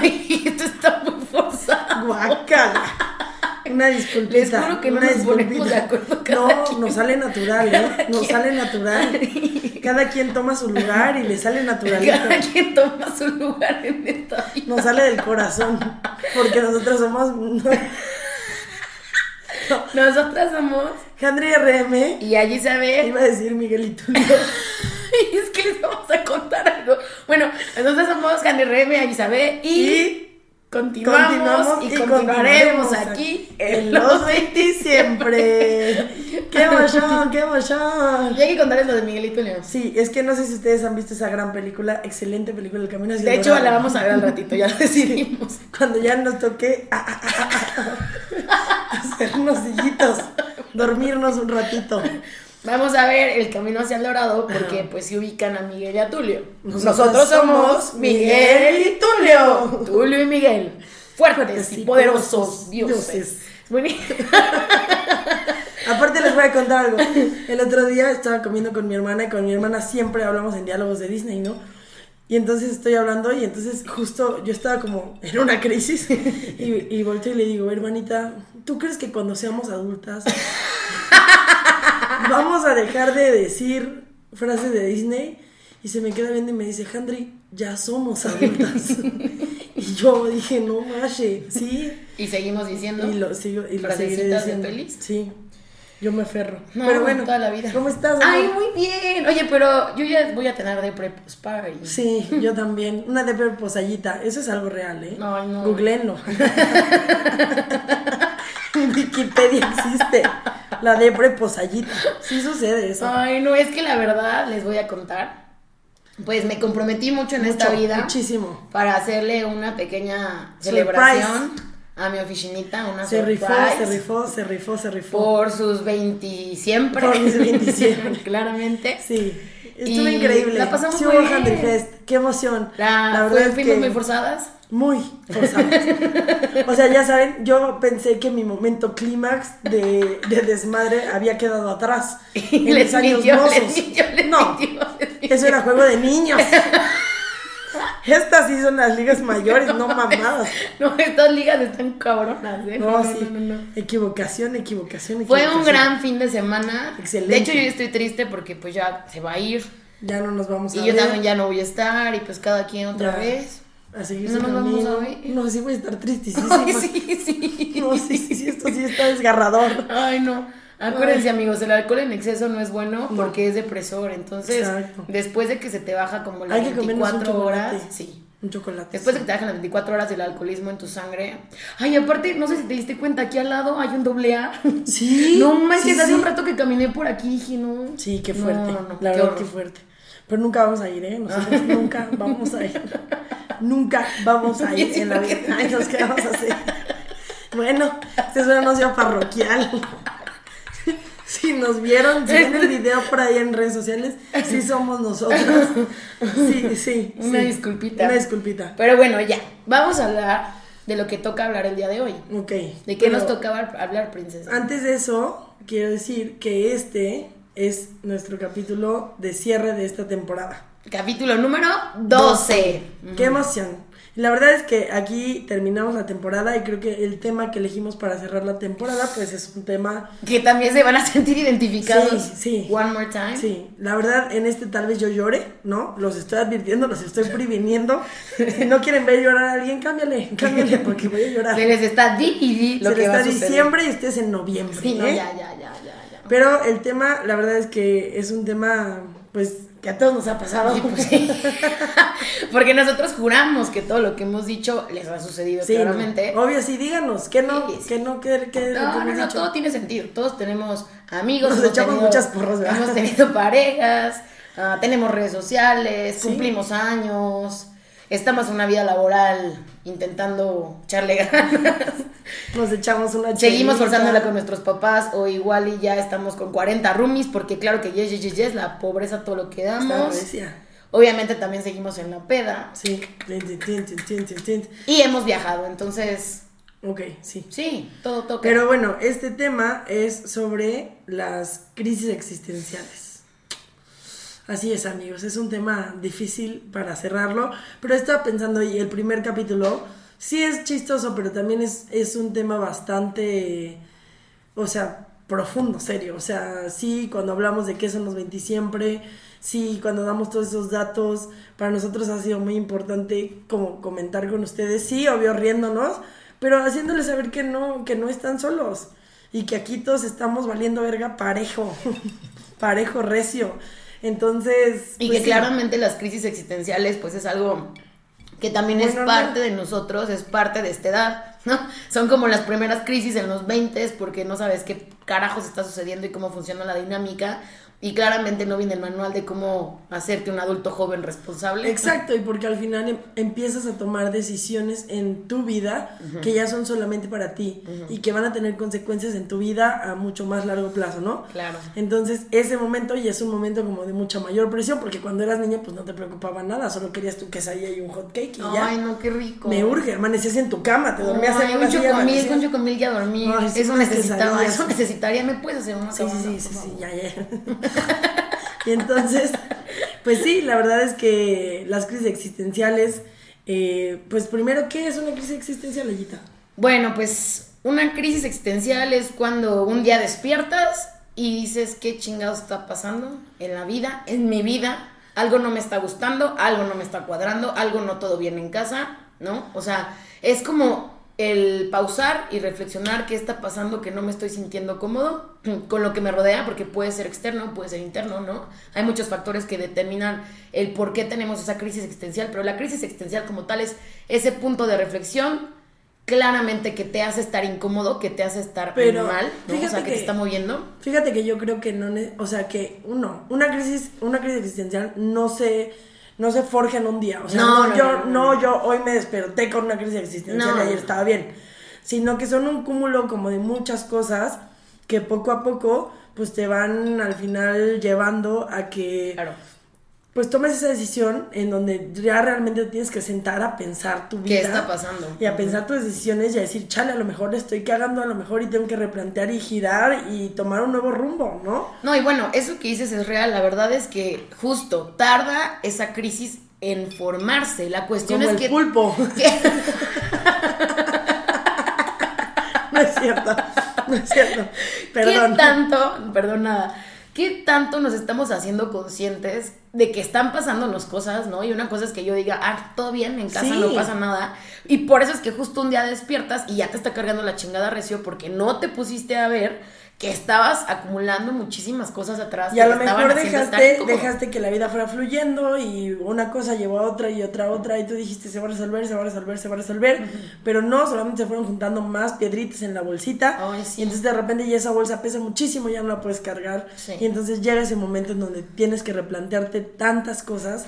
Ay, esto está muy forzado. Guácala. Una disculpita. Les juro que no nos ponemos de acuerdo cada No, quien. nos sale natural, ¿eh? Nos sale natural. Cada quien toma su lugar y le sale naturalito. Cada quien toma su lugar en esta vida. Nos sale del corazón. Porque nosotros somos Nosotras somos. Henry RM. Y allí se ve. Iba a decir Miguel es que les vamos a contar algo. Bueno, nosotros somos Candy Reme, Aguisabé y, Y continuamos, continuamos y, y continuaremos continuaremos aquí en los 20 siempre. ¡Qué emoción, qué emoción! Y hay que contarles lo de Miguelito León. Sí, es que no sé si ustedes han visto esa gran película, excelente película, El Camino hacia De hecho, la vamos a ver al ratito, ya lo decidimos. Cuando ya nos toque ah, ah, ah, ah, ah, hacernos sillitos, dormirnos un ratito. Vamos a ver el camino hacia el dorado porque pues se ubican a Miguel y a Tulio. Nosotros Nosotros, somos Miguel y Tulio. Tulio y Miguel. Fuertes y poderosos dioses. dioses. Muy bien. Aparte les voy a contar algo. El otro día estaba comiendo con mi hermana y con mi hermana siempre hablamos en diálogos de Disney, ¿no? Y entonces estoy hablando y entonces justo yo estaba como en una crisis y, y volteo y le digo, hermanita, ¿tú crees que cuando seamos adultas vamos a dejar de decir frases de Disney? Y se me queda viendo y me dice, Handry, ya somos adultas. y yo dije, no, mache, sí. Y seguimos diciendo. Y lo sigo y lo seguiré Frasecitas de pelis. Sí. Yo me aferro. No, pero bueno, toda la vida. ¿Cómo estás? Ay, amor? muy bien. Oye, pero yo ya voy a tener de preposparty. Sí, yo también. Una de posallita. Eso es algo real, ¿eh? Ay, no. Googleenlo. En Wikipedia existe la de posallita. Sí sucede eso. Ay, no, es que la verdad les voy a contar. Pues me comprometí mucho en esta vida Muchísimo. para hacerle una pequeña Surprise. celebración a mi oficinita, una Se rifó, se rifó, se rifó, se rifó. por sus 20 siempre. Por mis 20 siempre. Claramente. Sí. Estuvo increíble. la pasamos sí muy bien. Handry Fest. Qué emoción. La, verdad es que- muy forzadas. Muy forzadas. O sea, ya saben, yo pensé que mi momento clímax de, de desmadre había quedado atrás. En les mis años les mozos. les no, eso era juego de niños. Estas sí son las ligas mayores, no mamadas. No, estas ligas están cabronas, ¿eh? No, sí. no, no, no. Equivocación, equivocación, Fue equivocación. un gran fin de semana. Excelente. De hecho, yo estoy triste porque pues ya se va a ir. Ya no nos vamos a Y yo ver. también ya no voy a estar. Y pues cada quien otra Ya. vez. A seguir No nos vamos a ver. No, sí voy a estar tristísima. Ay, sí, sí. No, sí, sí, sí, esto sí está desgarrador. Ay, no. Acuérdense, amigos, el alcohol en exceso no es bueno No. porque es depresor. Entonces, Exacto. después de que se te baja como las Hay que comernos un 24 horas, sí. Un chocolate. Después de que te bajan las 24 horas del alcoholismo en tu sangre. Ay, aparte, no sé si te diste cuenta, aquí al lado hay un doble A. Sí. No manches, sí, hace sí. un rato que caminé por aquí dije, no. Sí, qué fuerte. no, no, la verdad, qué fuerte. Pero nunca vamos a ir, ¿eh? Nosotros nunca vamos a ir. Nunca vamos a ir en la vida. Ay, nos quedamos así. Bueno, este es un anuncio parroquial. Si nos vieron, si ven el video por ahí en redes sociales, sí somos nosotros. Sí, sí. Una sí. disculpita. Una disculpita. Pero bueno, ya. Vamos a hablar de lo que toca hablar el día de hoy. Ok. ¿De qué nos tocaba hablar, princesa? Antes de eso, quiero decir que este es nuestro capítulo de cierre de esta temporada. Capítulo número 12. Qué emoción. La verdad es que aquí terminamos la temporada y creo que el tema que elegimos para cerrar la temporada pues es un tema... Que también se van a sentir identificados. Sí, sí. One more time. Sí, la verdad en este tal vez yo llore, ¿no? Los estoy advirtiendo, los estoy previniendo. Si no quieren ver llorar a alguien, cámbiale, cámbiale porque voy a llorar. Se les está di y di lo Se que le va está a diciembre y ustedes en noviembre. Sí, no, ya, ya, ya, ya, ya. Pero el tema, la verdad es que es un tema, pues, que a todos nos ha pasado. Sí, pues sí. Porque nosotros juramos que todo lo que hemos dicho les ha sucedido Sí, claramente. no. Obvio, sí, díganos, que no, que no, que, que lo No, que no, todo tiene sentido. Todos tenemos amigos, Nos hemos echamos tenido- muchas porras, ¿verdad? Hemos tenido parejas, ah, tenemos redes sociales, cumplimos años, estamos en una vida laboral intentando echarle ganas. Nos echamos una Seguimos chelita. forzándola con nuestros papás o igual y ya estamos con 40 roomies porque claro que yes, yes, yes, yes, la pobreza todo lo que damos. Obviamente también seguimos en la peda Sí. Y hemos viajado, entonces Ok, sí. sí, todo toca. Pero bueno, este tema es sobre las crisis existenciales. Así es, amigos, es un tema difícil para cerrarlo, pero estaba pensando, y el primer capítulo sí es chistoso, pero también es, es un tema bastante, o sea, profundo, serio. O sea, sí, cuando hablamos de qué son los 20 siempre, sí, cuando damos todos esos datos, para nosotros ha sido muy importante como comentar con ustedes, sí, obvio riéndonos, pero haciéndoles saber que no, que no están solos y que aquí todos estamos valiendo verga parejo, parejo recio. Entonces... Y pues que sí. claramente las crisis existenciales pues es algo que también es parte no. de nosotros, es parte de esta edad, ¿no? Son como las primeras crisis en los 20 porque no sabes qué carajos está sucediendo y cómo funciona la dinámica y claramente no viene el manual de cómo hacerte un adulto joven responsable. Exacto, y porque al final em- empiezas a tomar decisiones en tu vida que ya son solamente para ti y que van a tener consecuencias en tu vida a mucho más largo plazo, ¿no? Claro. Entonces, ese momento ya es un momento como de mucha mayor presión, porque cuando eras niña, pues no te preocupaba nada, solo querías tu quesadilla y un hot cake y ya. Ay, no, qué rico. Me urge, amanecías en tu cama, te dormías Ay, en un chocomil, con chocomil ya dormí. Ay, eso necesitaba, necesitaría. ¿Me puedes hacer una Sí, sí, sí, sí, ya, ya. y entonces, pues sí, la verdad es que las crisis existenciales, eh, pues primero, ¿qué es una crisis existencial, Ayita? Bueno, pues una crisis existencial es cuando un día despiertas y dices qué chingado está pasando en la vida, en mi vida, algo no me está gustando, algo no me está cuadrando, algo no todo bien en casa, ¿no? O sea, es como el pausar y reflexionar qué está pasando que no me estoy sintiendo cómodo con lo que me rodea, porque puede ser externo, puede ser interno, ¿no? Hay muchos factores que determinan el por qué tenemos esa crisis existencial, pero la crisis existencial como tal es ese punto de reflexión claramente que te hace estar incómodo, que te hace estar Pero, mal, ¿no? o fíjate sea, que, que- te está moviendo. Fíjate que yo creo que no, o sea, que uno, una crisis, una crisis existencial no se, no se forja en un día. O sea, No, no, no, yo, no, yo hoy me desperté con una crisis existencial No. y ayer estaba bien. Sino que son un cúmulo como de muchas cosas que poco a poco, pues te van al final llevando a que Claro. Pues tomes esa decisión en donde ya realmente tienes que sentar a pensar tu vida. ¿Qué está pasando? Y a pensar tus decisiones y a decir, chale, a lo mejor estoy cagando, a lo mejor y tengo que replantear y girar y tomar un nuevo rumbo, ¿no? No, y bueno, eso que dices es real. La verdad es que justo tarda esa crisis en formarse. La cuestión Como es el que. pulpo. que- no es cierto, no es cierto. Perdón. ¿Qué tanto, perdón nada, qué tanto nos estamos haciendo conscientes de que están pasándonos cosas, ¿no? Y una cosa es que yo diga, ah, todo bien, en casa Sí. no pasa nada. Y por eso es que justo un día despiertas y ya te está cargando la chingada recio porque no te pusiste a ver que estabas acumulando muchísimas cosas atrás. Y a lo mejor dejaste, dejaste que la vida fuera fluyendo y una cosa llevó a otra y otra a otra y tú dijiste se va a resolver, se va a resolver, se va a resolver, pero no, solamente se fueron juntando más piedritas en la bolsita sí. y entonces de repente ya esa bolsa pesa muchísimo, ya no la puedes cargar Sí. y entonces llega ese momento en donde tienes que replantearte tantas cosas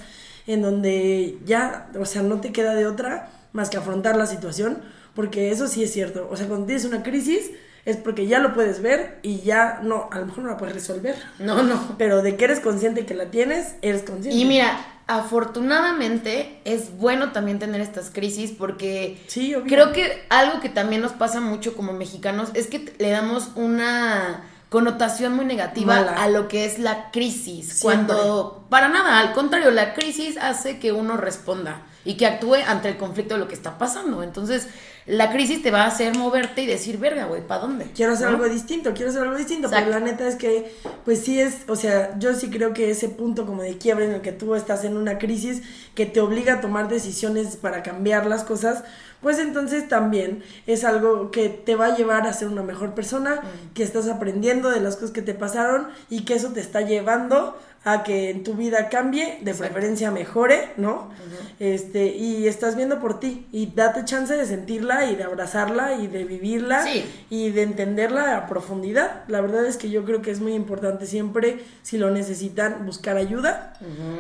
en donde ya, o sea, no te queda de otra más que afrontar la situación, porque eso sí es cierto, o sea, cuando tienes una crisis es porque ya lo puedes ver y ya no, a lo mejor no la puedes resolver. No, no. Pero de que eres consciente que la tienes, eres consciente. Y mira, afortunadamente es bueno también tener estas crisis porque Sí, creo que algo que también nos pasa mucho como mexicanos es que le damos una connotación muy negativa Mala. a lo que es la crisis, Siempre. cuando para nada, al contrario, la crisis hace que uno responda y que actúe ante el conflicto de lo que está pasando. Entonces, la crisis te va a hacer moverte y decir, verga, güey, ¿para dónde? quiero hacer ¿No? algo distinto, quiero hacer algo distinto, Exacto. pero la neta es que, pues sí es, o sea, yo sí creo que ese punto como de quiebre en el que tú estás en una crisis que te obliga a tomar decisiones para cambiar las cosas, pues entonces también es algo que te va a llevar a ser una mejor persona, Mm. que estás aprendiendo de las cosas que te pasaron y que eso te está llevando a que en tu vida cambie, de Exacto. preferencia mejore, ¿no? Este, y estás viendo por ti y date chance de sentirla y de abrazarla y de vivirla Sí. y de entenderla a profundidad. La verdad es que yo creo que es muy importante siempre, si lo necesitan, buscar ayuda.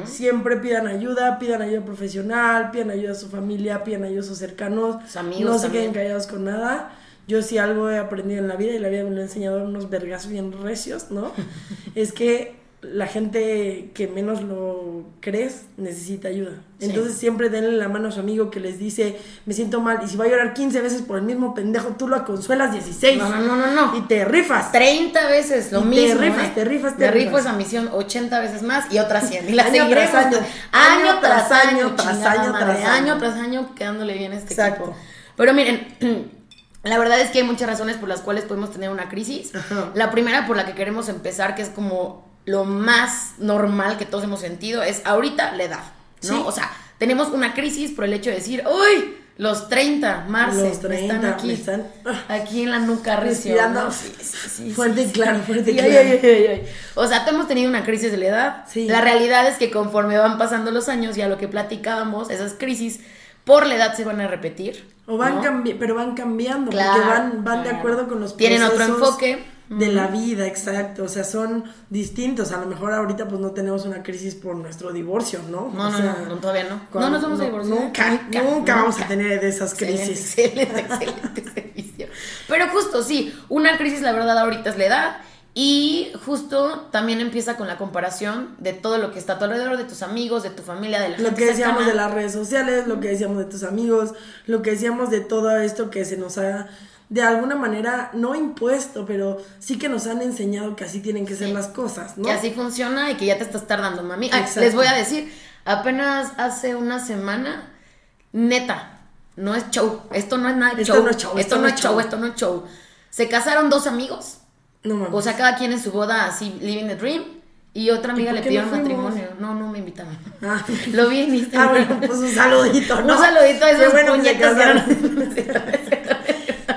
Siempre pidan ayuda, pidan ayuda profesional, pidan ayuda a su familia, pidan ayuda a sus cercanos. Sus amigos no se también. queden callados con nada. Yo sí algo he aprendido en la vida y la vida me lo ha enseñado unos vergas bien recios, ¿no? es que la gente que menos lo crees necesita ayuda. Entonces siempre denle la mano a su amigo que les dice, me siento mal, y si va a llorar 15 veces por el mismo pendejo, tú lo consuelas 16. No, no, no, no, no. Y te rifas. 30 veces lo Y te mismo. rifas, ¿eh? te rifas, te Me rifo rifas. esa misión 80 veces más y otras 100. Y la Año tras año. Año tras año, tras año, madre, tras año. año tras año quedándole bien a este Exacto. equipo. Pero miren, la verdad es que hay muchas razones por las cuales podemos tener una crisis. Ajá. La primera por la que queremos empezar, que es como lo más normal que todos hemos sentido, es ahorita la edad, ¿no? Sí. O sea, tenemos una crisis por el hecho de decir, ¡Uy! Los 30, Marce, Los me 30, están aquí. están- Aquí en la nuca Respirando. Sí, sí, Fuerte y claro, fuerte y claro. ay, ay, ay. O sea, hemos tenido una crisis de la edad. Sí. La realidad es que conforme van pasando los años y a lo que platicábamos, esas crisis por la edad se van a repetir. O van ¿no? cambi- pero van cambiando, Claro, porque van, van de claro. acuerdo con los Tienen otro procesos enfoque. De la vida, exacto. O sea, son distintos. A lo mejor ahorita pues no tenemos una crisis por nuestro divorcio, ¿no? No, O no, sea, no, todavía no. cuando- no nos vamos a divorciar. Nunca, nunca, vamos a tener de esas Excelente, crisis. Excelente, excelente servicio. Pero justo, sí, una crisis, la verdad, ahorita es la edad. Y justo también empieza con la comparación de todo lo que está a tu alrededor, de tus amigos, de tu familia, de la Lo gente que decíamos cercana. de las redes sociales, lo que decíamos de tus amigos, lo que decíamos de todo esto que se nos ha, de alguna manera, no impuesto, pero sí que nos han enseñado que así tienen que ser las cosas, ¿no? Que así funciona y que ya te estás tardando, mami. Ay, Exacto. les voy a decir, apenas hace una semana, neta, no es show. Esto no es nada de Esto show. no es show, Esto no es show, esto no es show. Se casaron dos amigos. No mames. O sea, cada quien en su boda así, living the dream. Y otra amiga le pidió no matrimonio. No, no me invitaron. Ah. Lo vi en Ah, bueno, pues un saludito, ¿no? Un saludito a esos bueno puñetas que casaron. eran-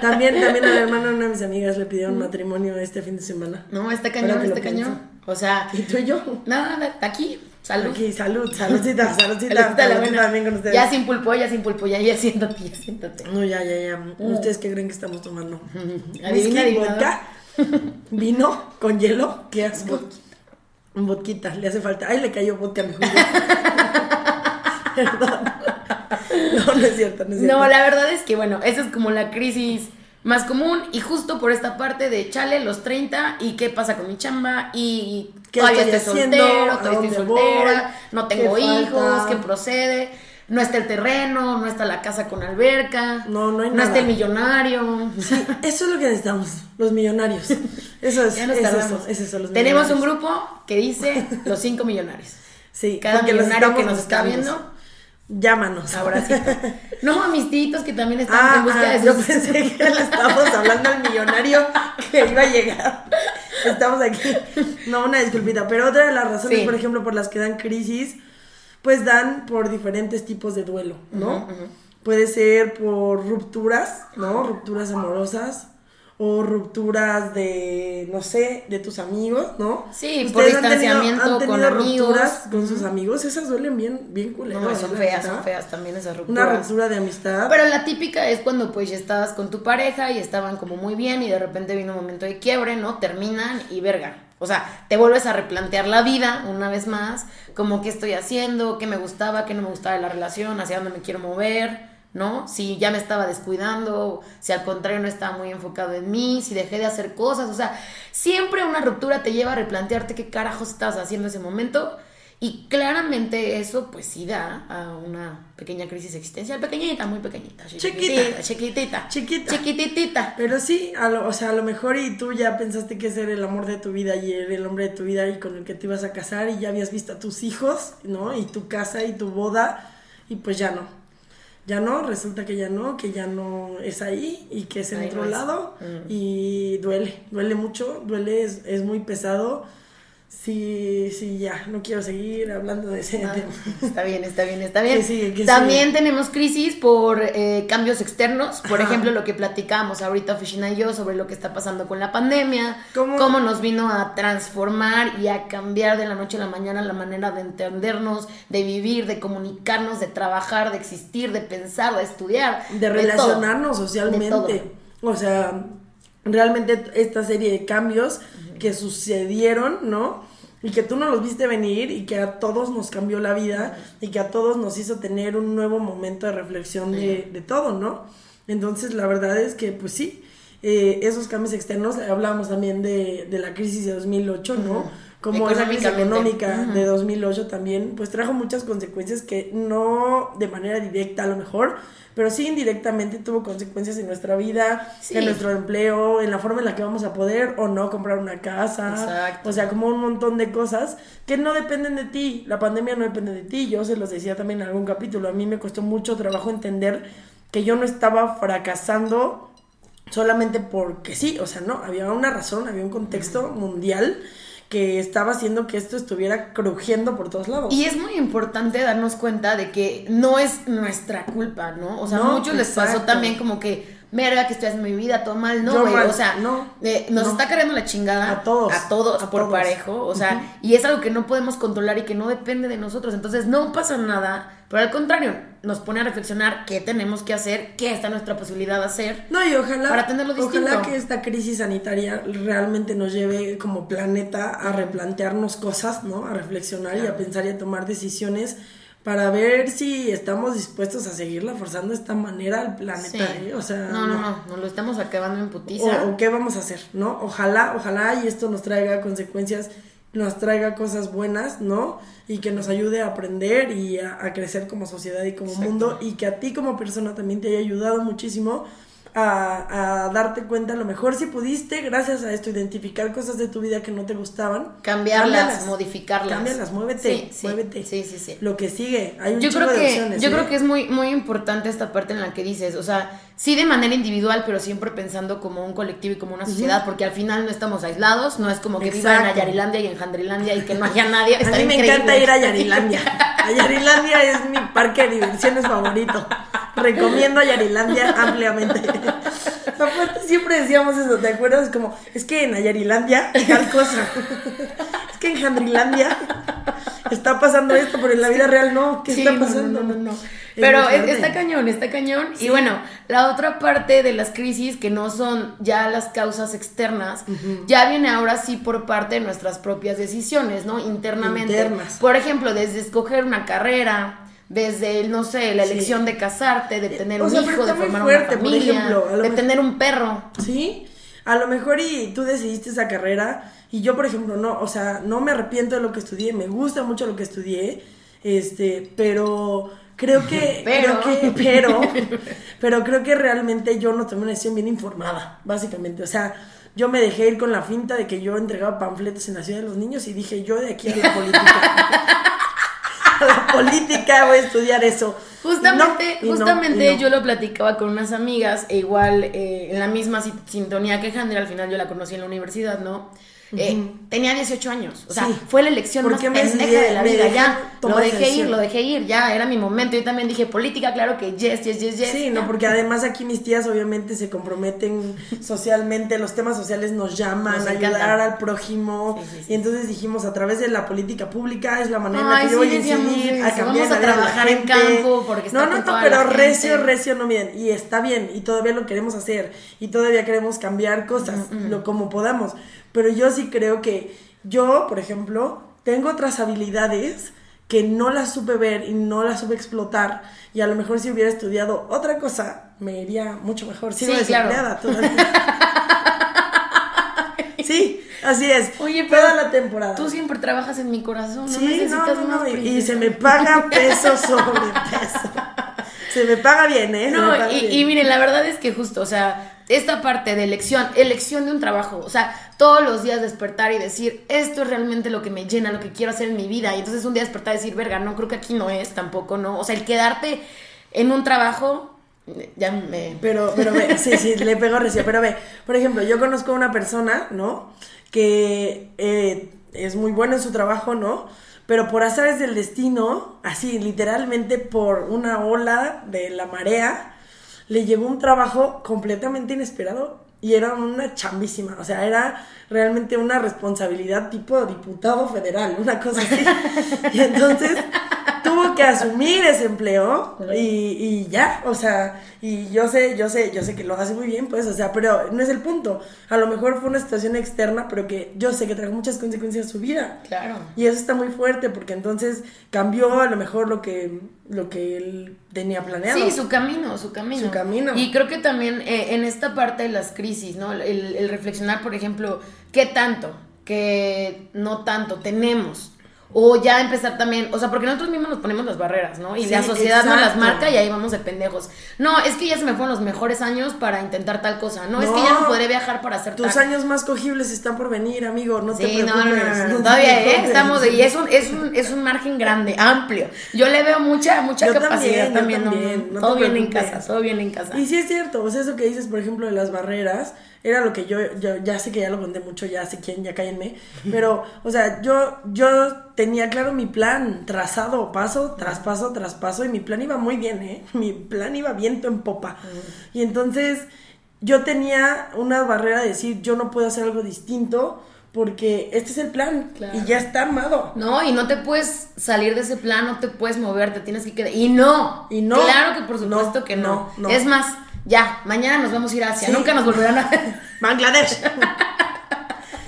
También, también al hermano de una de mis amigas le pidieron matrimonio este fin de semana. No, está cañón, está cañón. O sea, Y tú y yo. nada, está aquí. Salud. Aquí, salud, saludcita, saludcita. Saludcita, también con ustedes. Ya sin pulpo, ya sin pulpo, ya, ya siéntate, ya siéntate. No, ya, ya, ya. ¿Ustedes qué creen que estamos tomando? Adivina, vodka, vino con hielo. ¿Qué asco? Un vodquita, le hace falta. Ay, le cayó vodka a mi jugo. Perdón. No, no es cierto, no es cierto. No, la verdad es que, bueno, esa es como la crisis más común y justo por esta parte de chale los 30 y qué pasa con mi chamba y ¿Qué todavía estoy soltero, ¿A todavía estoy soltera, voy? no tengo ¿Qué hijos, falta? qué procede, no está el terreno, no está la casa con alberca, No, no hay no nada. está el millonario. Sí, eso es lo que necesitamos, los millonarios. Eso es, Ya nos es tardamos. eso, es eso, los Tenemos un grupo que dice los cinco millonarios. Sí, Cada millonario que nos está viendo, Llámanos. abracito. No, a mis titos que también están Ah, en búsqueda ah, de yo sus- pensé que le estábamos hablando al millonario que iba a llegar. Estamos aquí. No, una disculpita. Pero otra de las razones, Sí. por ejemplo, por las que dan crisis, pues dan por diferentes tipos de duelo, ¿no? Puede ser por rupturas, ¿no? Rupturas amorosas. O rupturas de, no sé, de tus amigos, ¿no? Sí, por Ustedes han tenido- distanciamiento con tenido amigos. rupturas con sus amigos. Esas duelen bien, bien culeras. No, son feas, son feas también esas rupturas. Una ruptura de amistad. Pero la típica es cuando pues ya estabas con tu pareja y estaban como muy bien y de repente vino un momento de quiebre, ¿no? Terminan y verga. O sea, te vuelves a replantear la vida una vez más, como qué estoy haciendo, qué me gustaba, qué no me gustaba de la relación, hacia dónde me quiero mover, ¿no? Si ya me estaba descuidando, si al contrario no estaba muy enfocado en mí, si dejé de hacer cosas, o sea, siempre una ruptura te lleva a replantearte qué carajos estabas haciendo en ese momento y claramente eso pues sí da a una pequeña crisis existencial, pequeñita, muy pequeñita, Chiquita. chiquitita, Chiquita. chiquititita. Pero sí, a lo- o sea, a lo mejor y tú ya pensaste que ese era el amor de tu vida y era el hombre de tu vida y con el que te ibas a casar y ya habías visto a tus hijos, ¿no? Y tu casa y tu boda y pues ya no. Ya no, resulta que ya no, que ya no es ahí y que es en Ahí otro no lado Mm. y duele, duele mucho, duele, es, es muy pesado. Sí, sí, ya, no quiero seguir hablando de ese Ah, tema. Está bien, está bien, está bien. ¿Qué sigue? ¿Qué También tenemos crisis por eh, cambios externos. Por Ajá. ejemplo, lo que platicamos ahorita, Oficina y yo, sobre lo que está pasando con la pandemia. ¿Cómo? nos vino a transformar y a cambiar de la noche a la mañana la manera de entendernos, de vivir, de comunicarnos, de trabajar, de existir, de pensar, de estudiar. de relacionarnos socialmente. O sea, realmente esta serie de cambios que sucedieron, ¿no? Y que tú no los viste venir y que a todos nos cambió la vida y que a todos nos hizo tener un nuevo momento de reflexión de, de todo, ¿no? Entonces, la verdad es que, pues sí, eh, esos cambios externos, hablábamos también de, de la crisis de 2008, ¿no? Como esa crisis económica de 2008 también, pues trajo muchas consecuencias que no de manera directa a lo mejor, pero sí indirectamente tuvo consecuencias en nuestra vida, en nuestro empleo, en la forma en la que vamos a poder o no comprar una casa, Exacto. o sea, como un montón de cosas que no dependen de ti, la pandemia no depende de ti, yo se los decía también en algún capítulo, a mí me costó mucho trabajo entender que yo no estaba fracasando solamente porque sí, o sea, no, había una razón, había un contexto mundial que estaba haciendo que esto estuviera crujiendo por todos lados. Y es muy importante darnos cuenta de que no es nuestra culpa, ¿no? O sea, a muchos les pasó también como que verga que estoy haciendo mi vida, todo mal, no, güey, o sea, no, eh, nos está cargando la chingada a todos, a todos por parejo, o sea, y es algo que no podemos controlar y que no depende de nosotros, entonces no pasa nada, pero al contrario, nos pone a reflexionar qué tenemos que hacer, qué está nuestra posibilidad de hacer. No, y ojalá, para tenerlo distinto. Ojalá que esta crisis sanitaria realmente nos lleve como planeta a replantearnos cosas, ¿no? A reflexionar y a pensar y a tomar decisiones para ver si estamos dispuestos a seguirla forzando de esta manera al planeta, ¿eh? O sea, no, no, no, nos lo estamos acabando en putiza. O, qué vamos a hacer, ¿no? Ojalá, ojalá y esto nos traiga consecuencias, nos traiga cosas buenas, ¿no? Y que nos ayude a aprender y a, crecer como sociedad y como mundo y que a ti como persona también te haya ayudado muchísimo a, darte cuenta, a lo mejor si pudiste, gracias a esto, identificar cosas de tu vida que no te gustaban. Cambiarlas, modificarlas. Cámbialas, muévete, sí, muévete. Sí, sí, sí. Lo que sigue, hay un yo creo que, Yo ¿eh? creo que es muy, muy importante esta parte en la que dices, o sea, sí de manera individual, pero siempre pensando como un colectivo y como una sociedad, porque al final no estamos aislados, no es como que vivan en Yarilandia y en Jandrilandia y que no haya nadie. a mí me encanta ir a Yarilandia. A Yarilandia es mi parque de diversiones favorito. Recomiendo a Yarilandia ampliamente. Aparte siempre decíamos eso, ¿te acuerdas? Como, es que en Ayarilandia tal cosa. es que en Jandrilandia está pasando esto, pero en la vida real no. ¿Qué está pasando? No, no, no. Pero está cañón, está cañón. Y bueno, la otra parte de las crisis que no son ya las causas externas, ya viene ahora sí por parte de nuestras propias decisiones, ¿no? Internamente. Internas. Por ejemplo, desde escoger una carrera, desde, no sé, la elección de casarte, de tener un hijo, de formar una familia, de tener un perro. Sí, a lo mejor y tú decidiste esa carrera y yo, por ejemplo, no, o sea, no me arrepiento de lo que estudié, me gusta mucho lo que estudié, este, pero creo que, pero. creo que, pero, pero creo que realmente yo no tomé una decisión bien informada, básicamente, o sea, yo me dejé ir con la finta de que yo entregaba panfletos en la ciudad de los niños y dije, yo de aquí a la política. la política, voy a estudiar eso. Justamente, justamente yo lo platicaba con unas amigas, e igual eh, en la misma sintonía que Handel, al final yo la conocí en la universidad, ¿no? Eh, tenía 18 años. O sea, fue la elección más pendeja de la vida. Ya, lo dejé ir, lo dejé ir, ya, era mi momento. Yo también dije, política, claro que yes, yes, yes, yes. Sí, no, porque además aquí mis tías obviamente se comprometen socialmente, los temas sociales nos llaman, a ayudar al prójimo. y entonces dijimos, a través de la política pública es la manera en que yo voy a incidir, a cambiar Vamos a trabajar en campo, porque No, no, no, pero recio, recio, no bien. Y está bien, y todavía lo queremos hacer, y todavía queremos cambiar cosas, lo como podamos pero yo sí creo que yo, por ejemplo, tengo otras habilidades que no las supe ver y no las supe explotar y a lo mejor si hubiera estudiado otra cosa me iría mucho mejor. Sigo sí, desempleada todavía. sí, así es. Oye, pero toda la temporada. Tú siempre trabajas en mi corazón, no sí, necesitas no, no, y, se me paga peso sobre peso. Se me paga bien, ¿eh? No, y, y miren, la verdad es que justo, o sea, esta parte de elección, elección de un trabajo, o sea, todos los días despertar y decir, esto es realmente lo que me llena, lo que quiero hacer en mi vida, y entonces un día despertar y decir, verga, no, creo que aquí no es, tampoco, ¿no? O sea, el quedarte en un trabajo, ya me... Pero, pero ve, sí, sí, le pego recién, pero ve, por ejemplo, yo conozco a una persona, ¿no? Que eh, es muy buena en su trabajo, ¿no? Pero por azares del destino, así, literalmente por una ola de la marea, le llegó un trabajo completamente inesperado y era una chambísima, o sea, era realmente una responsabilidad tipo diputado federal, una cosa así. y entonces tuvo que asumir ese empleo y, y, ya, o sea, y yo sé, yo sé, yo sé que lo hace muy bien, pues, o sea, pero no es el punto. A lo mejor fue una situación externa, pero que yo sé que trajo muchas consecuencias a su vida. Claro. Y eso está muy fuerte porque entonces cambió a lo mejor lo que, lo que él tenía planeado. Sí, su camino, su camino. Su camino. Y creo que también eh, en esta parte de las crisis, ¿no? El, el reflexionar, por ejemplo, ¿qué tanto? que no tanto tenemos. O ya empezar también, o sea, porque nosotros mismos nos ponemos las barreras, ¿no? Y Sí, la sociedad nos las exacto. marca y ahí vamos de pendejos. No, es que ya se me fueron los mejores años para intentar tal cosa. No, es que ya no podré viajar para hacer Tus tal. años más cogibles están por venir, amigo. No te Sí, preocupes. no, no, no, todavía, ¿eh? Estamos de, y es un, es un, es un margen grande, amplio. Yo le veo mucha, mucha Yo capacidad también, también. yo no, también, te todo bien en casa, todo bien en casa. Y sí es cierto, o sea, eso que dices, por ejemplo, de las barreras, era lo que yo, yo ya sé que ya lo conté mucho, ya sé quién, ya cállenme, pero, o sea, yo, yo tenía claro mi plan, trazado paso tras paso tras paso, y mi plan iba muy bien, ¿eh? Mi plan iba viento en popa. Y entonces, yo tenía una barrera de decir, yo no puedo hacer algo distinto, porque este es el plan, Claro. y ya está armado. No, y no te puedes salir de ese plan, no te puedes mover, te tienes que quedar. Y no, Y no. Claro que por supuesto No, que no. no, no. Es más, ya, mañana nos vamos a ir a Asia, Sí. nunca nos volverán a. Bangladesh.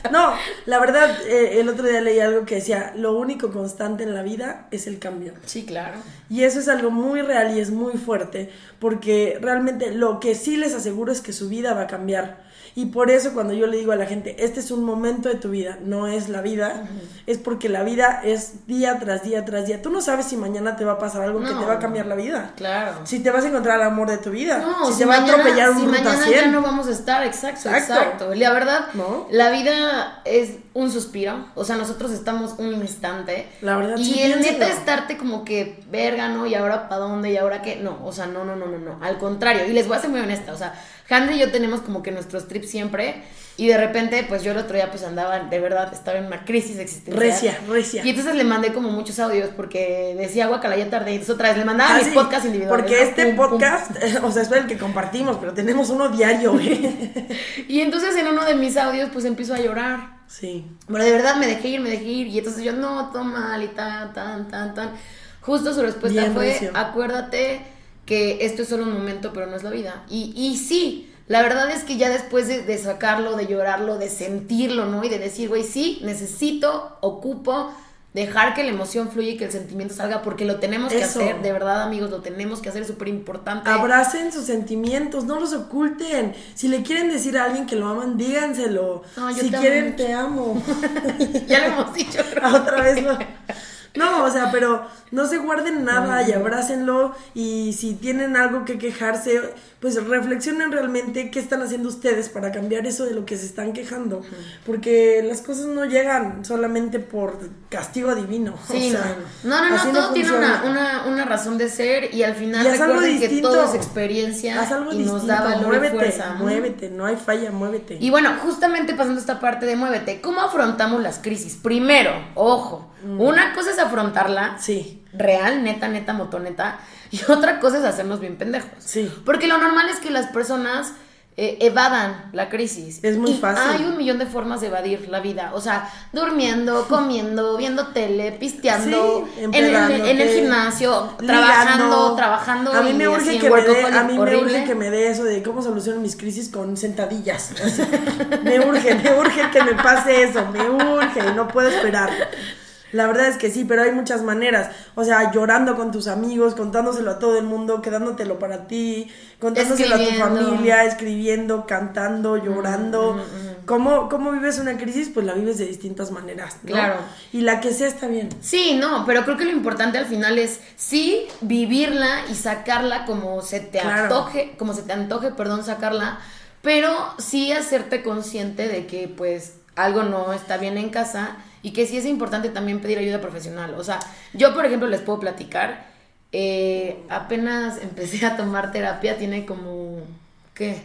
No, la verdad, eh, el otro día leí algo que decía, lo único constante en la vida es el cambio. sí, claro. Y eso es algo muy real y es muy fuerte, porque realmente lo que sí les aseguro es que su vida va a cambiar. Y por eso cuando yo le digo a la gente, este es un momento de tu vida, no es la vida, es porque la vida es día tras día tras día. Tú no sabes si mañana te va a pasar algo que te va a cambiar la vida. Claro. Si te vas a encontrar el amor de tu vida, No, si, te va a mañana- atropellar un si mañana 100. ya no vamos a estar, exacto, Exacto. exacto. La verdad, ¿No? la vida es un suspiro, o sea, nosotros estamos un instante. La verdad, Y sí, el piénsalo. neta estarte como que, verga, ¿no? ¿Y ahora para dónde? ¿Y ahora qué? No, o sea, no, no, no, no, no. Al contrario, y les voy a ser muy honesta, o sea, Handry y yo tenemos como que nuestros trips siempre, y de repente, pues yo el otro día pues andaba, de verdad, estaba en una crisis existencial. Recia, recia. Y entonces le mandé como muchos audios porque decía, guacala, ya tardé. Y entonces otra vez le mandaba Ah, mis sí, podcasts individuales. Porque ¿no? este Pum, pum. podcast, o sea, es el que compartimos, pero tenemos uno diario, güey. Y entonces en uno de mis audios pues empiezo a llorar. Sí. Pero de verdad me dejé ir, me dejé ir. Y entonces yo, no, todo mal y tan, tan, tan, tan. Justo su respuesta Bien, fue, Recio. acuérdate que esto es solo un momento, pero no es la vida. Y, y sí, la verdad es que ya después de, de sacarlo, de llorarlo, de sentirlo, ¿no? Y de decir, güey, sí, necesito, ocupo dejar que la emoción fluya y que el sentimiento salga porque lo tenemos que hacer, de verdad amigos, lo tenemos que hacer, es súper importante. Abracen sus sentimientos, no los oculten. Si le quieren decir a alguien que lo aman, díganselo. No, yo si te quieren, te amo. ya lo hemos dicho, Otra vez no. No, o sea, pero no se guarden nada y abrácenlo. Y si tienen algo que quejarse, pues reflexionen realmente qué están haciendo ustedes para cambiar eso de lo que se están quejando. Porque las cosas no llegan solamente por castigo divino. Sí, o sea, no, no, no, todo tiene una, una, una razón de ser y al final Y recuerden que todo es experiencia Haz algo y distinto, nos da valor muévete, y fuerza. muévete, no hay falla, muévete. Y bueno, justamente pasando esta parte de muévete, ¿cómo afrontamos las crisis? Primero, ojo, una cosa es afrontarla. Sí, real, neta, neta, motoneta, y otra cosa es hacernos bien pendejos. Sí. Porque lo normal es que las personas eh, evadan la crisis. Es muy Y fácil. Hay un millón de formas de evadir la vida. O sea, durmiendo, comiendo, viendo tele, pisteando, Sí, en, el- en el empedándote, gimnasio, ligando. trabajando, trabajando. A mí me urge que me dé, workaholic a mí me urge que me dé eso de cómo soluciono mis crisis con sentadillas. Me urge, me urge que me pase eso, me urge, no puedo esperar. La verdad es que sí, pero hay muchas maneras. O sea, llorando con tus amigos, contándoselo a todo el mundo, quedándotelo para ti, contándoselo a tu familia, escribiendo, cantando, llorando. ¿Cómo, ¿Cómo vives una crisis? Pues la vives de distintas maneras, ¿no? Claro. Y la que sea está bien. Sí, no, pero creo que lo importante al final es sí vivirla y sacarla como se te Claro. antoje, como se te antoje, perdón, sacarla, pero sí hacerte consciente de que pues algo no está bien en casa y que sí es importante también pedir ayuda profesional. O sea, yo por ejemplo les puedo platicar, eh, apenas empecé a tomar terapia, tiene como, ¿qué?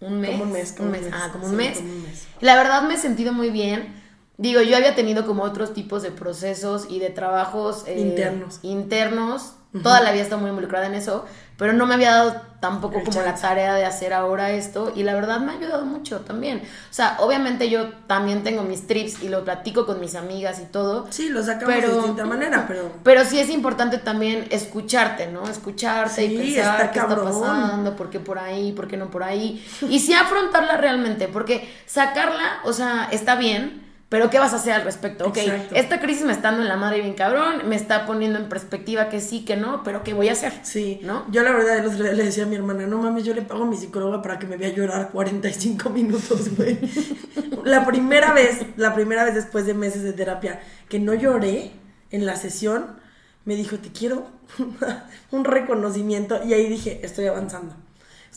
Un mes. Como un mes, como un un mes. mes. Ah, como un Sí, mes. como un mes. La verdad me he sentido muy bien. Digo, yo había tenido como otros tipos de procesos y de trabajos eh, Internos. internos. Toda la vida he estado muy involucrada en eso, pero no me había dado tampoco como la tarea de hacer ahora esto y la verdad me ha ayudado mucho también. O sea, obviamente yo también tengo mis trips y lo platico con mis amigas y todo. Sí, lo sacamos de distinta manera, pero... Pero sí es importante también escucharte, ¿no? Escucharte y pensar está qué está pasando, por qué por ahí, por qué no por ahí. Y sí afrontarla realmente, porque sacarla, o sea, está bien, Pero ¿qué vas a hacer al respecto? Ok, Exacto. esta crisis me está dando en la madre bien cabrón, me está poniendo en perspectiva que sí, que no, pero ¿qué voy a hacer? Sí, ¿No? Yo la verdad le decía a mi hermana, no mames, yo le pago a mi psicóloga para que me vea llorar 45 minutos, güey. la primera vez, la primera vez después de meses de terapia que no lloré en la sesión, me dijo, te quiero un reconocimiento y ahí dije, estoy avanzando.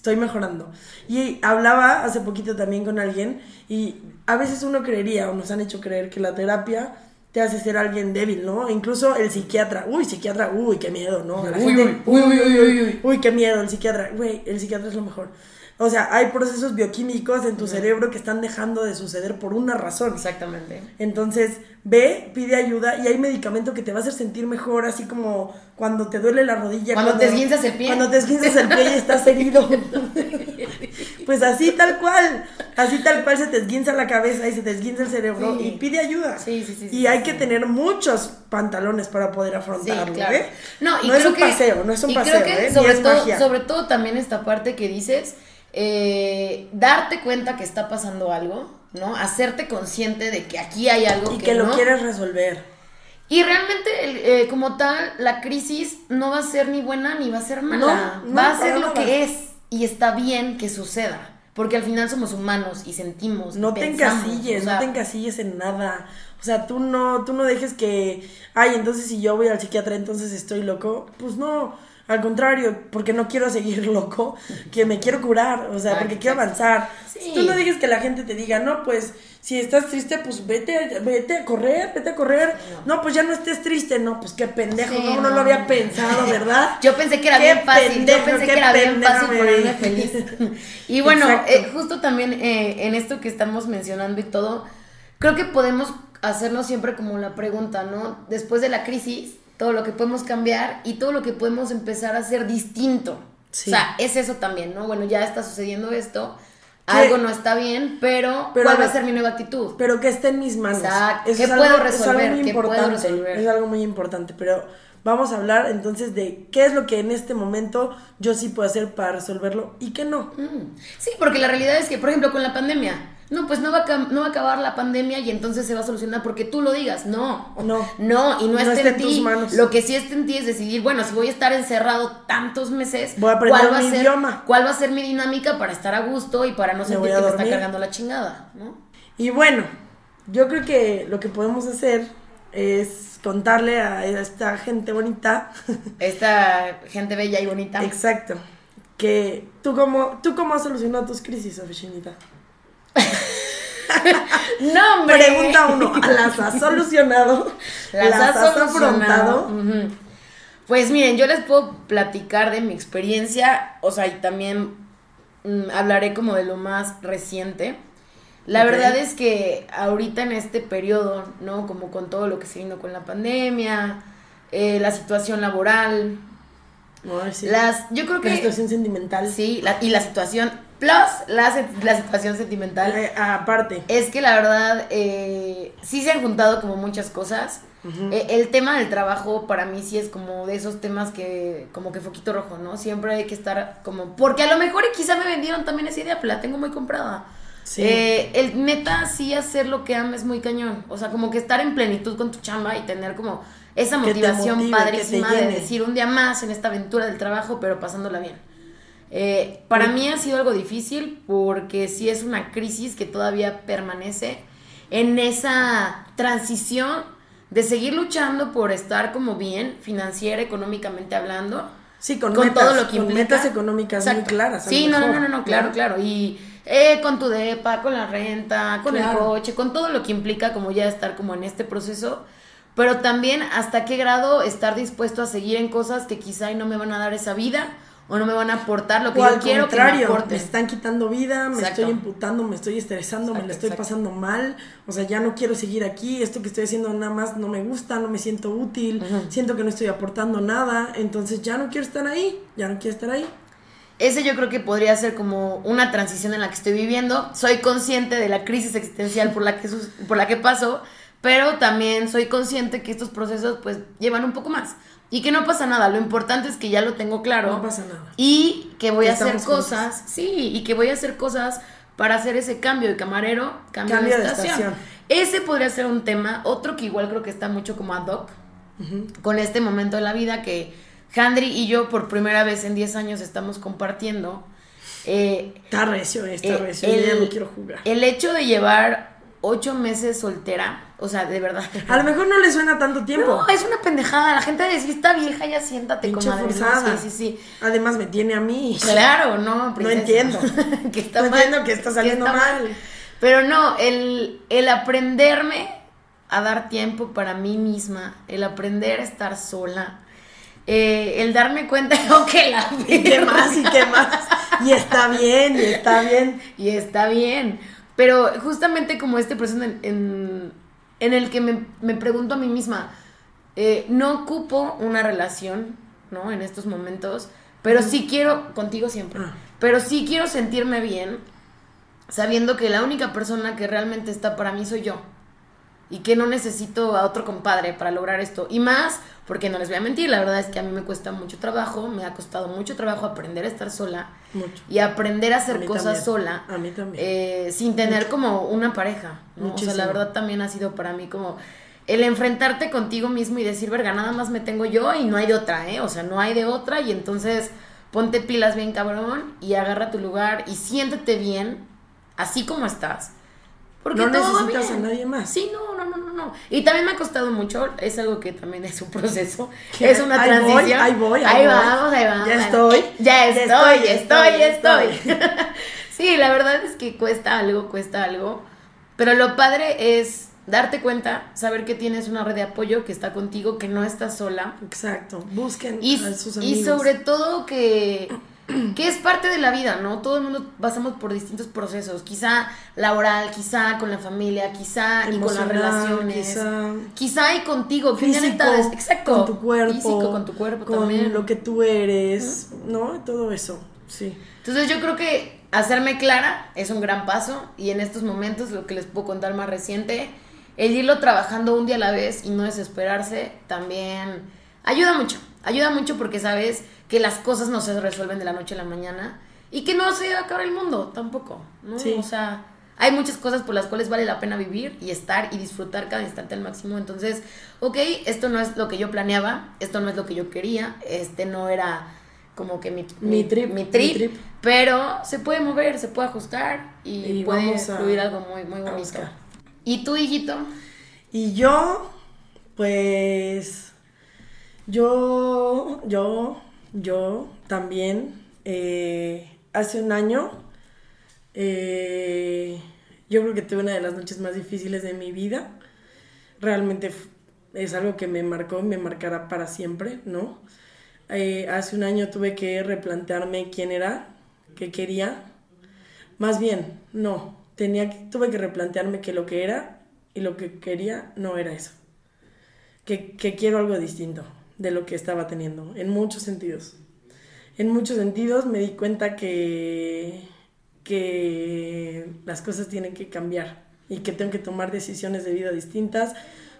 Estoy mejorando. Y hablaba hace poquito también con alguien y a veces uno creería o nos han hecho creer que la terapia te hace ser alguien débil, ¿no? Incluso el psiquiatra, uy, psiquiatra, uy, qué miedo, ¿no? La Uy, gente, uy, uy, uy, uy, uy. Uy, qué miedo, el psiquiatra. Güey, el psiquiatra es lo mejor. O sea, hay procesos bioquímicos en tu cerebro que están dejando de suceder por una razón. Exactamente. Entonces, ve, pide ayuda y hay medicamento que te va a hacer sentir mejor, así como cuando te duele la rodilla. Cuando te esguinzas el pie. Cuando te esguinzas el pie y estás herido. pues así tal cual. Así tal cual se te esguinza la cabeza y se te esguinza el cerebro Sí. y pide ayuda. Sí, sí, sí, Y sí, hay que tener muchos pantalones para poder afrontarlo, claro. ¿eh? No, y no es creo un que, paseo, no es un y paseo, creo que ¿eh? Sobre es todo, magia. sobre todo también esta parte que dices, eh, darte cuenta que está pasando algo, ¿no? Hacerte consciente de que aquí hay algo y que, que lo quieres resolver. Y realmente, eh, como tal, la crisis no va a ser ni buena ni va a ser mala. No, no, va a ser lo que es. Y está bien que suceda. Porque al final somos humanos y sentimos. No te pensamos, encasilles, o sea, no te encasilles en nada. O sea, tú no, tú no dejes que, ay, entonces si yo voy al psiquiatra, entonces estoy loco. Pues no, al contrario, porque no quiero seguir loco, que me quiero curar, o sea, porque quiero avanzar. Sí. Tú no dejes que la gente te diga, no, pues si estás triste, pues vete, vete a correr, vete a correr. No, pues ya no estés triste, no, pues qué pendejo, Sí, no, no, lo había pensado, ¿verdad? Yo pensé que era Qué bien fácil, pendejo, yo pensé que era bien fácil ponerme feliz. Y bueno, eh, justo también eh, en esto que estamos mencionando y todo, creo que podemos hacernos siempre como la pregunta, ¿no? Después de la crisis, todo lo que podemos cambiar y todo lo que podemos empezar a hacer distinto. Sí. O sea, es eso también, ¿no? Bueno, ya está sucediendo esto, ¿Qué? algo no está bien, pero, Pero ¿cuál va a ser mi nueva actitud? pero que esté en mis manos. Exacto. ¿Qué es algo- puedo es resolver? algo muy ¿Qué puedo importante. resolver? Es algo muy importante, pero vamos a hablar entonces de qué es lo que en este momento yo sí puedo hacer para resolverlo y qué no. Mm. Sí, porque la realidad es que, por ejemplo, con la pandemia, no, pues no va, a, no va a acabar la pandemia y entonces se va a solucionar porque tú lo digas. No, No. no, y no, No está está en ti. manos. Lo que sí está en ti es decidir, bueno, si voy a estar encerrado tantos meses, Voy a aprender ¿cuál va un a ser, idioma. ¿cuál va a ser mi dinámica para estar a gusto y para no sentir que me está cargando la chingada? ¿no? Y bueno, yo creo que lo que podemos hacer es contarle a esta gente bonita, Esta gente bella y bonita. exacto, que tú cómo, tú cómo has solucionado tus crisis, oficinita. No, hombre. Pregunta uno, ¿las has solucionado? Las, has afrontado? Pues miren, yo les puedo platicar de mi experiencia, o sea, y también mm, hablaré como de lo más reciente. La verdad es que ahorita en este periodo, ¿no? Como con todo lo que se vino con la pandemia, eh, la situación laboral, sí. las, yo creo La que situación sentimental. sí, la- y la situación plus la, la situación sentimental. Eh, aparte. Es que la verdad, eh, sí se han juntado como muchas cosas. Eh, el tema del trabajo para mí sí es como de esos temas que, como que foquito rojo, ¿no? Siempre hay que estar como, porque a lo mejor y quizá me vendieron también esa idea, pero la tengo muy comprada. Sí. Eh, el neta sí hacer lo que ames muy cañón. O sea, como que estar en plenitud con tu chamba y tener como esa motivación motive, padrísima de decir un día más en esta aventura del trabajo, pero pasándola bien. Eh, para mí ha sido algo difícil porque sí es una crisis que todavía permanece en esa transición de seguir luchando por estar como bien, financiera, económicamente hablando. Sí, con, Con metas, todo lo que con implica. metas económicas muy claras. Sí, no, no, no, no, claro, claro. Y eh, con tu depa, con la renta, con el coche, con todo lo que implica como ya estar como en este proceso. Pero también hasta qué grado estar dispuesto a seguir en cosas que quizá no me van a dar esa vida o no me van a aportar lo que O yo al quiero que me contrario, me, están quitando vida, me Exacto. estoy imputando, me estoy estresando, me la estoy exacto. pasando mal, o sea, ya no quiero seguir aquí, esto que estoy haciendo nada más no me gusta, no me siento útil, siento que no estoy aportando nada, entonces ya no quiero estar ahí, ya no quiero estar ahí. Ese yo creo que podría ser como una transición en la que estoy viviendo. Soy consciente de la crisis existencial por la que, por la que paso, pero también soy consciente que estos procesos pues llevan un poco más. Y que no pasa nada, lo importante es que ya lo tengo claro. No pasa nada. Y que voy Que a hacer cosas, sí, y que voy a hacer cosas para hacer ese cambio de camarero, cambio, Cambio de, de estación. Ese podría ser un tema, otro que igual creo que está mucho como ad hoc con este momento de la vida que Handry y yo por primera vez en 10 años estamos compartiendo. eh, Está recio, está eh, recio. yo ya no quiero jugar. el hecho de llevar ocho meses soltera, o sea, de verdad. A lo mejor no le suena tanto tiempo. No, es una pendejada. La gente dice, está vieja, ya siéntate, Pinche comadre. ¿no? forzada. Sí, sí, sí. Además me tiene a mí. Claro, no, princesa. entiendo. que está No mal, entiendo que está saliendo mal. Pero no, el, el aprenderme a dar tiempo para mí misma, el aprender a estar sola, eh, el darme cuenta oh, que la ¿Y qué más? ¿Y qué más? Y está bien, y está bien. Y está bien. Pero justamente como este proceso en, en- en el que me, me pregunto a mí misma, eh, no ocupo una relación, ¿no? En estos momentos, pero sí quiero, contigo siempre, Ah. pero sí quiero sentirme bien sabiendo que la única persona que realmente está para mí soy yo. Y que no necesito a otro compadre para lograr esto. Y más, porque no les voy a mentir, la verdad es que a mí me cuesta mucho trabajo, me ha costado mucho trabajo aprender a estar sola Mucho. y aprender a hacer cosas también. sola. A mí también. eh, sin tener como una pareja. ¿no? O sea, la verdad también ha sido para mí como el enfrentarte contigo mismo y decir, verga, nada más me tengo yo y no hay de otra, ¿eh? O sea, no hay de otra y entonces ponte pilas bien cabrón y agarra tu lugar y siéntete bien, así como estás. Porque no necesitas a nadie más. Sí, no, no, no, no, no. Y también me ha costado mucho, es algo que también es un proceso, ¿Qué? es una Ahí voy, transición. ahí voy, ahí ahí voy. vamos, ahí vamos. Ya ahí- estoy, Ya estoy, estoy, ya estoy, ya estoy, estoy. sí, la verdad es que cuesta algo, cuesta algo. Pero lo padre es darte cuenta, saber que tienes una red de apoyo que está contigo, que no estás sola. Exacto. Busquen Y, a sus y amigos. sobre todo que, que es parte de la vida, ¿no? Todo el mundo pasamos por distintos procesos, quizá laboral, quizá con la familia, quizá y con las relaciones, quizá quizá, y contigo, físico, exacto, con tu cuerpo, físico, con tu cuerpo con también. lo que tú eres, ¿no? Todo eso, sí. Entonces yo creo que hacerme clara es un gran paso y en estos momentos lo que les puedo contar más reciente, el irlo trabajando un día a la vez y no desesperarse también ayuda mucho, ayuda mucho porque sabes que las cosas no se resuelven de la noche a la mañana y que no se va a acabar el mundo tampoco, ¿no? Sí. O sea, hay muchas cosas por las cuales vale la pena vivir y estar y disfrutar cada instante al máximo. Entonces, ok, esto no es lo que yo planeaba, esto no es lo que yo quería, este no era como que mi, Mi trip, mi mi trip, trip. pero se puede mover, se puede ajustar y, Y puede a- algo muy, muy bonito. ¿Y tú, hijito? Y yo, pues, yo, yo, yo también, eh, hace un año, eh, yo creo que tuve una de las noches más difíciles de mi vida. Realmente es algo que me marcó me marcará para siempre, ¿no? Eh, hace un año tuve que replantearme quién era, qué quería. Más bien, no, tenía tuve que replantearme que lo que era y lo que quería no era eso. Que, que quiero algo distinto de lo que estaba teniendo, en muchos sentidos. En muchos sentidos me di cuenta que, que las cosas tienen que cambiar y que tengo que tomar decisiones de vida distintas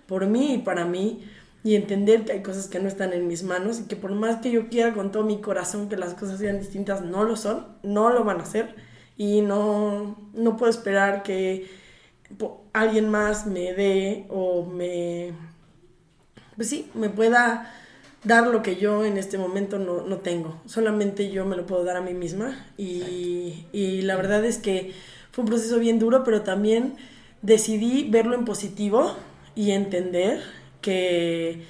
por mí y para mí y entender que hay cosas que no están en mis manos y que por más que yo quiera con todo mi corazón que las cosas sean distintas, no lo son, no lo van a hacer y no, no puedo esperar que alguien más me dé o me, pues sí, me pueda dar lo que yo en este momento no, no tengo. Solamente yo me lo puedo dar a mí misma. Y, y la verdad es que fue un proceso bien duro, pero también decidí verlo en positivo y entender que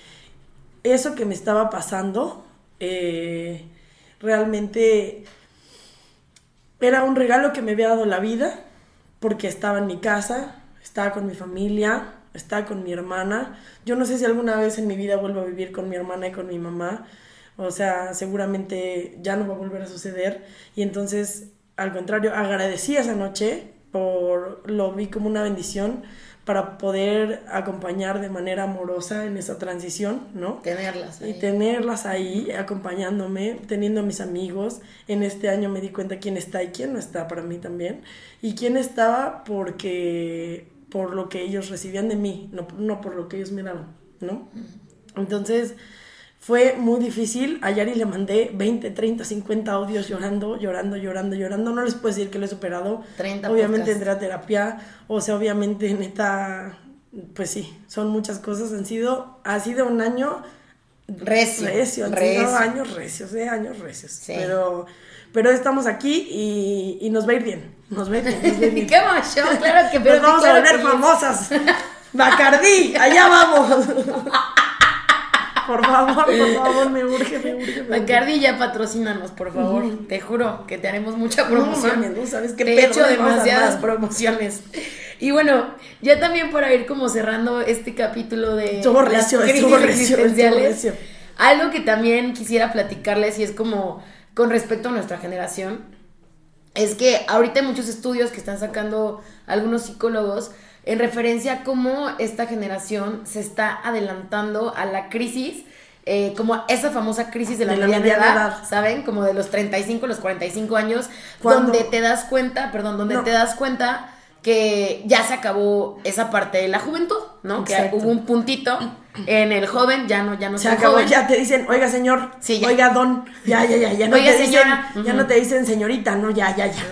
eso que me estaba pasando eh, realmente era un regalo que me había dado la vida porque estaba en mi casa, estaba con mi familia, estaba con mi hermana. Yo no sé si alguna vez en mi vida vuelvo a vivir con mi hermana y con mi mamá. O sea, seguramente ya no va a volver a suceder. Y entonces, al contrario, agradecí esa noche por lo vi como una bendición para poder acompañar de manera amorosa en esa transición, ¿no? Tenerlas. Y ahí. tenerlas ahí acompañándome, teniendo a mis amigos. En este año me di cuenta quién está y quién no está para mí también. Y quién estaba porque por lo que ellos recibían de mí, no, no por lo que ellos me daban, ¿no? Entonces Fue muy difícil. A Yari le mandé 20, 30, 50 audios llorando, llorando, llorando, llorando. No les puedo decir que lo he superado. 30 obviamente entré a terapia. O sea, obviamente, neta, pues sí, son muchas cosas. Han sido, ha sido un año Recio. recio, han recio. sido años recios, eh, años recios. Sí. Pero, pero estamos aquí y, y nos va a ir bien. Nos bien, nos bien. ¡Qué emoción! Claro que Nos vamos a volver famosas. Bacardí, allá vamos. Por favor, por favor, me urge, me urge. Me. Bacardi, ya patrocínanos, por favor. Te juro que te haremos mucha promoción. mames, no sabes qué Te he hecho demasiadas promociones. Y bueno, ya también para ir como cerrando este capítulo de Estuvo las recio, crisis existenciales, algo que también quisiera platicarles y es como con respecto a nuestra generación, es que ahorita hay muchos estudios que están sacando algunos psicólogos en referencia a cómo esta generación se está adelantando a la crisis, eh, como esa famosa crisis de la, De la mediana, edad, edad. ¿saben? Como de los 35, los 45 años, donde te das cuenta, perdón, donde No. te das cuenta que ya se acabó esa parte de la juventud, ¿no? Que hubo un puntito en el joven, ya no, ya no Se acabó, joven. ya te dicen, oiga señor, Sí, ya. oiga don, ya, ya, ya, ya no Oiga, te señora. dicen, ya no te dicen señorita, no, ya, ya, ya,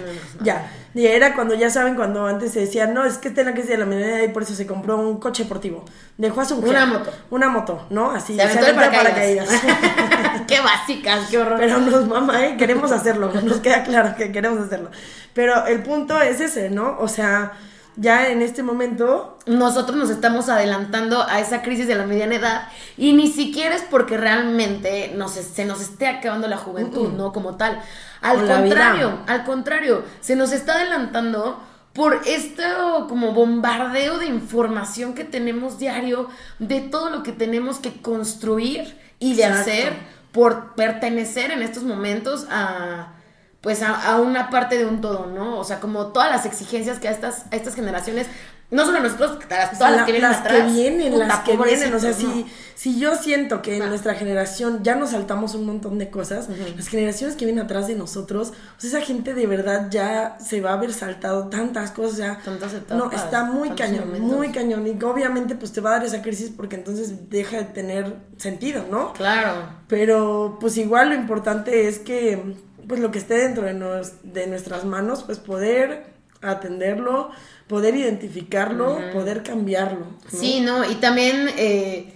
ya. Y era cuando ya saben, cuando antes se decía, no, es que está en la crisis de la mediana y por eso se compró un coche deportivo. Dejó a su mujer. Una moto. Una moto, ¿no? Así, Se aventó aventó paracaídas. qué básicas, qué horror. Pero nos mama, ¿eh? Queremos hacerlo, nos queda claro que queremos hacerlo. Pero el punto es ese, ¿no? O sea, ya en este momento nosotros nos estamos adelantando a esa crisis de la mediana edad y ni siquiera es porque realmente nos, se nos esté acabando la juventud, ¿no? Como tal. Al contrario, al contrario, se nos está adelantando por este como bombardeo de información que tenemos diario, de todo lo que tenemos que construir y de Exacto. hacer por pertenecer en estos momentos a pues a, a una parte de un todo, ¿no? O sea, como todas las exigencias que a estas, a estas generaciones, no solo a nosotros, a las- todas las La- que vienen las atrás. que vienen, puta, las que vienen. O sea, si, si yo siento que en nuestra generación ya nos saltamos un montón de cosas, las generaciones que vienen atrás de nosotros, o sea, esa gente de verdad ya se va a haber saltado tantas cosas, ya. Tantas etapas, no, está muy cañón, momentos. muy cañón. Y obviamente, pues te va a dar esa crisis porque entonces deja de tener sentido, ¿no? Claro. Pero pues igual lo importante es que pues lo que esté dentro de, nos- de nuestras manos, pues poder atenderlo, poder identificarlo, poder cambiarlo. ¿no? Sí, ¿no? Y también, eh,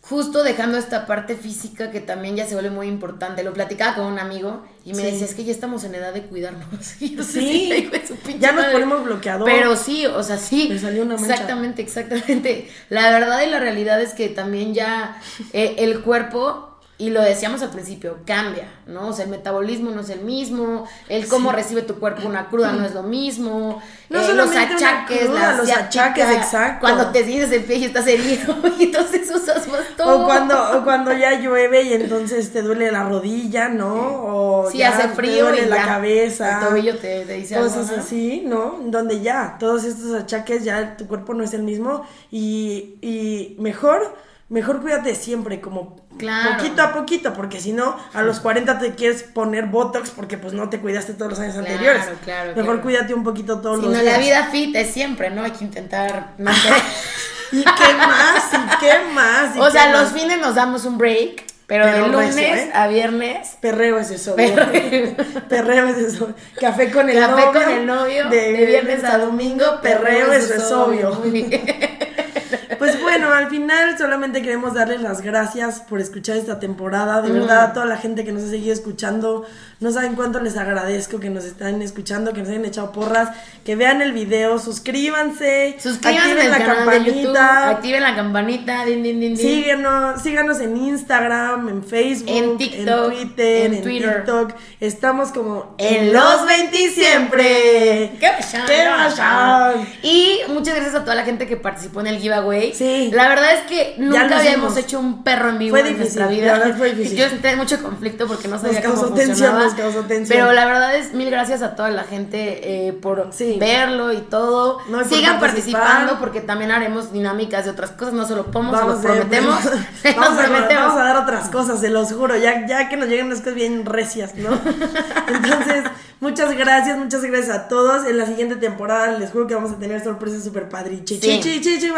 justo dejando esta parte física que también ya se vuelve muy importante. Lo platicaba con un amigo y me Sí. decía, es que ya estamos en edad de cuidarnos. Y yo, Sí, su ya nos madre. ponemos bloqueador. Pero sí, o sea, sí. Me salió una mancha. Exactamente, exactamente. La verdad y la realidad es que también ya eh, el cuerpo, y lo decíamos al principio, cambia, ¿no? O sea, el metabolismo no es el mismo, el cómo recibe tu cuerpo una cruda no es lo mismo, No eh, los achaques, cruda, la los achaques, exacto. Cuando te sientes el pie y estás herido y entonces usas bastón. O cuando, o cuando ya llueve y entonces te duele la rodilla, ¿no? O Sí, ya hace te frío duele y la ya, cabeza. el tobillo te- te dice algo, Cosas ¿no? así, ¿no? Donde ya, todos estos achaques, ya tu cuerpo no es el mismo. Y, y mejor, mejor cuídate siempre, como Claro. poquito a poquito, porque si no, a los 40 te quieres poner Botox porque pues no te cuidaste todos los años Claro, anteriores. claro, Mejor claro. cuídate un poquito todos Si los no, días. la vida fit es siempre, ¿no? Hay que intentar mantener. ¿Y qué más? ¿Y qué más? ¿Y o qué sea, los fines nos damos un break, pero, Pero de lunes ¿eh? a viernes. Perreo es eso. Perreo. Perreo es eso. Café con el Café novio. con el novio, de, viernes a domingo, perreo eso es obvio. Muy bien. Pues bueno, al final solamente queremos darles las gracias por escuchar esta temporada. De verdad, a toda la gente que nos ha seguido escuchando, no saben cuánto les agradezco que nos están escuchando, que nos hayan echado porras, que vean el video, suscríbanse, Suscríbanse activen la YouTube, campanita, activen la campanita, din, din, din, din. Síguenos, síganos en Instagram, en Facebook, En TikTok, en Twitter, en en, Twitter. TikTok. Estamos como En los 20 siempre. ¡Qué pasión! ¡Qué pasión! Y muchas gracias a toda la gente que participó en el giveaway. Sí. La verdad es que nunca habíamos hecho un perro en vivo Fue en difícil, nuestra vida. la verdad fue difícil. Yo tenía mucho conflicto porque no sabía causó cómo tensión, funcionaba. nos causó tensión. Pero la verdad es mil gracias a toda la gente eh, por Sí. verlo y todo. No, Sigan participando porque también haremos dinámicas de otras cosas. No se lo podemos, se Vamos, lo de- prometemos. se vamos, los a, prometemos. vamos a dar otras cosas, se los juro, ya, ya que nos lleguen unas cosas bien recias, ¿no? Entonces, muchas gracias, muchas gracias a todos. En la siguiente temporada les juro que vamos a tener sorpresas súper padriches. Sí.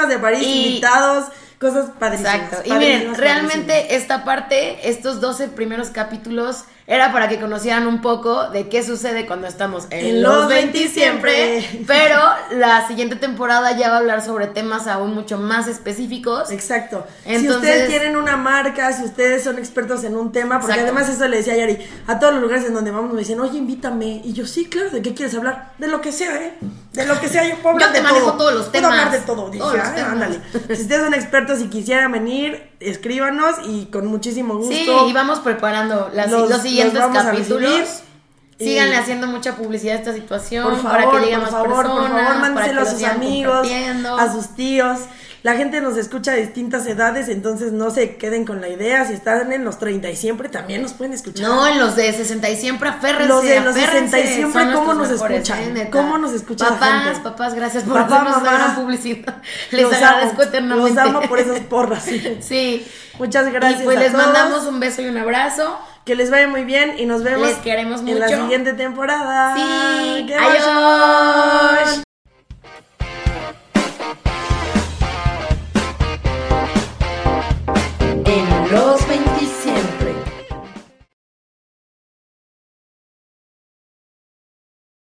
De París. Y invitados, cosas padrísimas. Exacto. Y miren, padrísimas. realmente esta parte, estos 12 primeros capítulos, era para que conocieran un poco de qué sucede cuando estamos en, En los los 20 20 siempre. siempre. Pero la siguiente temporada ya va a hablar sobre temas aún mucho más específicos. Exacto. si ustedes tienen una marca, si ustedes son expertos en un tema, porque Exacto. además eso le decía a Yari, a todos los lugares en donde vamos me dicen, oye, invítame. Y yo, sí, claro, ¿de qué quieres hablar? De lo que sea, ¿eh? De lo que sea, yo puedo Yo hablar te de manejo todo. todos los Puedo hablar de temas. todo. Dije, Todos "Ah, temas". ándale. Si ustedes son expertos y quisieran venir, escríbanos y con muchísimo gusto. Sí, y vamos preparando las- Los- los, siguientes los capítulos. Síganle haciendo mucha publicidad a esta situación Por favor, para que lleguen por más favor, personas, por favor, mándenselo a sus amigos, a sus tíos. La gente nos escucha de distintas edades, entonces no se queden con la idea. Si están en los 30 y siempre, también nos pueden escuchar. No, en los de 60 y siempre aférrense. Los de los aférrense, 60 y siempre, son ¿cómo nos mejores, escuchan? eh. ¿Cómo nos escucha la Papás, gente? papás, gracias por Papá, hacernos mamá, publicidad. Les Los agradezco amo, eternamente. Los amo por esas porras. Sí. Muchas gracias. Y pues a les todos. mandamos un beso y un abrazo. Que les vaya muy bien y nos vemos Les queremos en la siguiente temporada. Sí. ¡Qué Adiós.